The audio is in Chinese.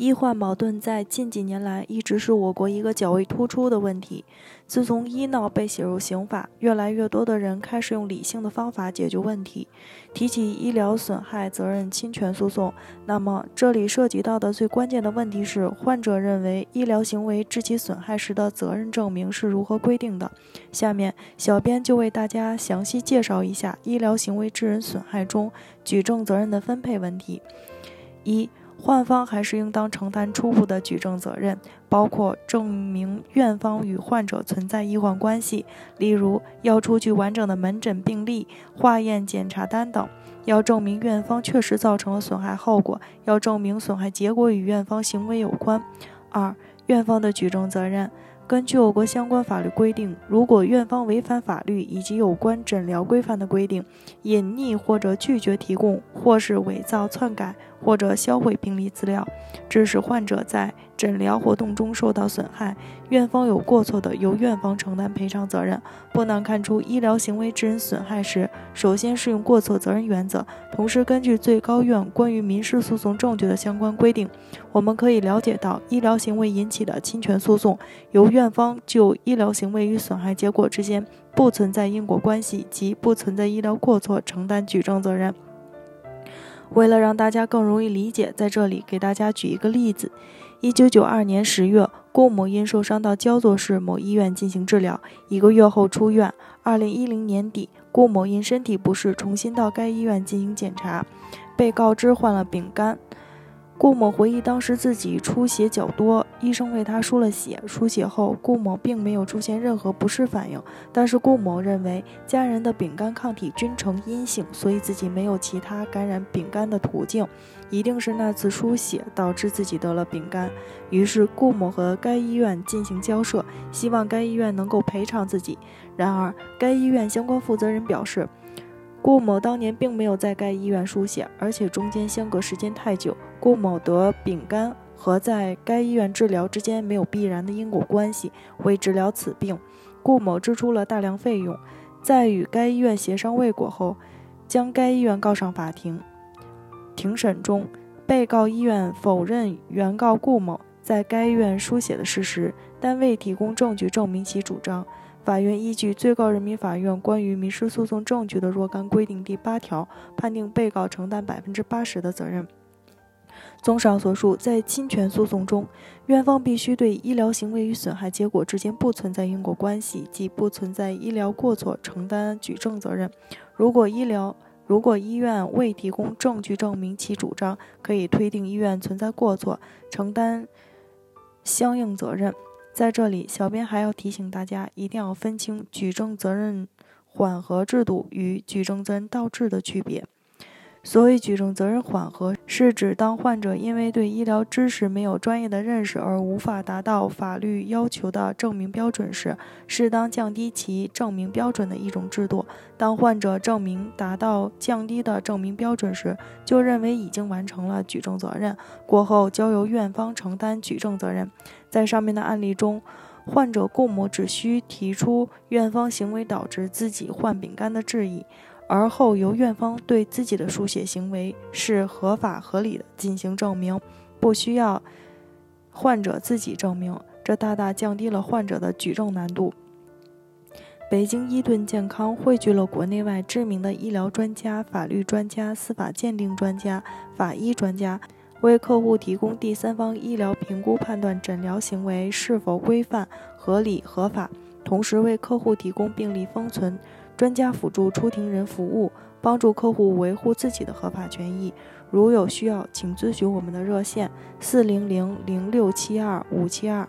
医患矛盾在近几年来一直是我国一个较为突出的问题。自从医闹被写入刑法，越来越多的人开始用理性的方法解决问题。提起医疗损害责任侵权诉讼，那么这里涉及到的最关键的问题是，患者认为医疗行为致其损害时的责任证明是如何规定的。下面，小编就为大家详细介绍一下医疗行为致人损害中举证责任的分配问题。一患方还是应当承担初步的举证责任，包括证明院方与患者存在医患关系，例如要出具完整的门诊病历、化验检查单等；要证明院方确实造成了损害后果；要证明损害结果与院方行为有关。二、院方的举证责任。根据我国相关法律规定，如果院方违反法律以及有关诊疗规范的规定，隐匿或者拒绝提供，或是伪造、篡改或者销毁病历资料，致使患者在诊疗活动中受到损害，院方有过错的，由院方承担赔偿责任。不难看出，医疗行为致人损害时，首先适用过错责任原则。同时，根据最高院关于民事诉讼证据的相关规定，我们可以了解到，医疗行为引起的侵权诉讼，由院方就医疗行为与损害结果之间不存在因果关系及不存在医疗过错承担举证责任。为了让大家更容易理解，在这里给大家举一个例子。一九九二年十月，郭某因受伤到焦作市某医院进行治疗，一个月后出院。二零一零年底，郭某因身体不适重新到该医院进行检查，被告知患了丙肝。顾某回忆，当时自己出血较多，医生为他输了血。输血后，顾某并没有出现任何不适反应。但是顾某认为家人的丙肝抗体均呈阴性，所以自己没有其他感染丙肝的途径，一定是那次输血导致自己得了丙肝。于是顾某和该医院进行交涉，希望该医院能够赔偿自己。然而，该医院相关负责人表示。顾某当年并没有在该医院输血，而且中间相隔时间太久。顾某得丙肝和在该医院治疗之间没有必然的因果关系。为治疗此病，顾某支出了大量费用。在与该医院协商未果后，将该医院告上法庭。庭审中，被告医院否认原告顾某在该院输血的事实，但未提供证据证明其主张。法院依据最高人民法院关于民事诉讼证据的若干规定第八条，判定被告承担百分之八十的责任。综上所述，在侵权诉讼中，院方必须对医疗行为与损害结果之间不存在因果关系，即不存在医疗过错，承担举证责任。如果医疗如果医院未提供证据证明其主张，可以推定医院存在过错，承担相应责任。在这里，小编还要提醒大家，一定要分清举证责任缓和制度与举证责任倒置的区别。所谓举证责任缓和，是指当患者因为对医疗知识没有专业的认识而无法达到法律要求的证明标准时，适当降低其证明标准的一种制度。当患者证明达到降低的证明标准时，就认为已经完成了举证责任，过后交由院方承担举证责任。在上面的案例中，患者顾某只需提出院方行为导致自己患丙肝的质疑。而后由院方对自己的输血行为是合法合理的进行证明，不需要患者自己证明，这大大降低了患者的举证难度。北京伊顿健康汇聚了国内外知名的医疗专家、法律专家、司法鉴定专家、法医专家，为客户提供第三方医疗评估，判断诊疗行为是否规范、合理、合法，同时为客户提供病例封存。专家辅助出庭人服务，帮助客户维护自己的合法权益。如有需要，请咨询我们的热线：四零零零六七二五七二。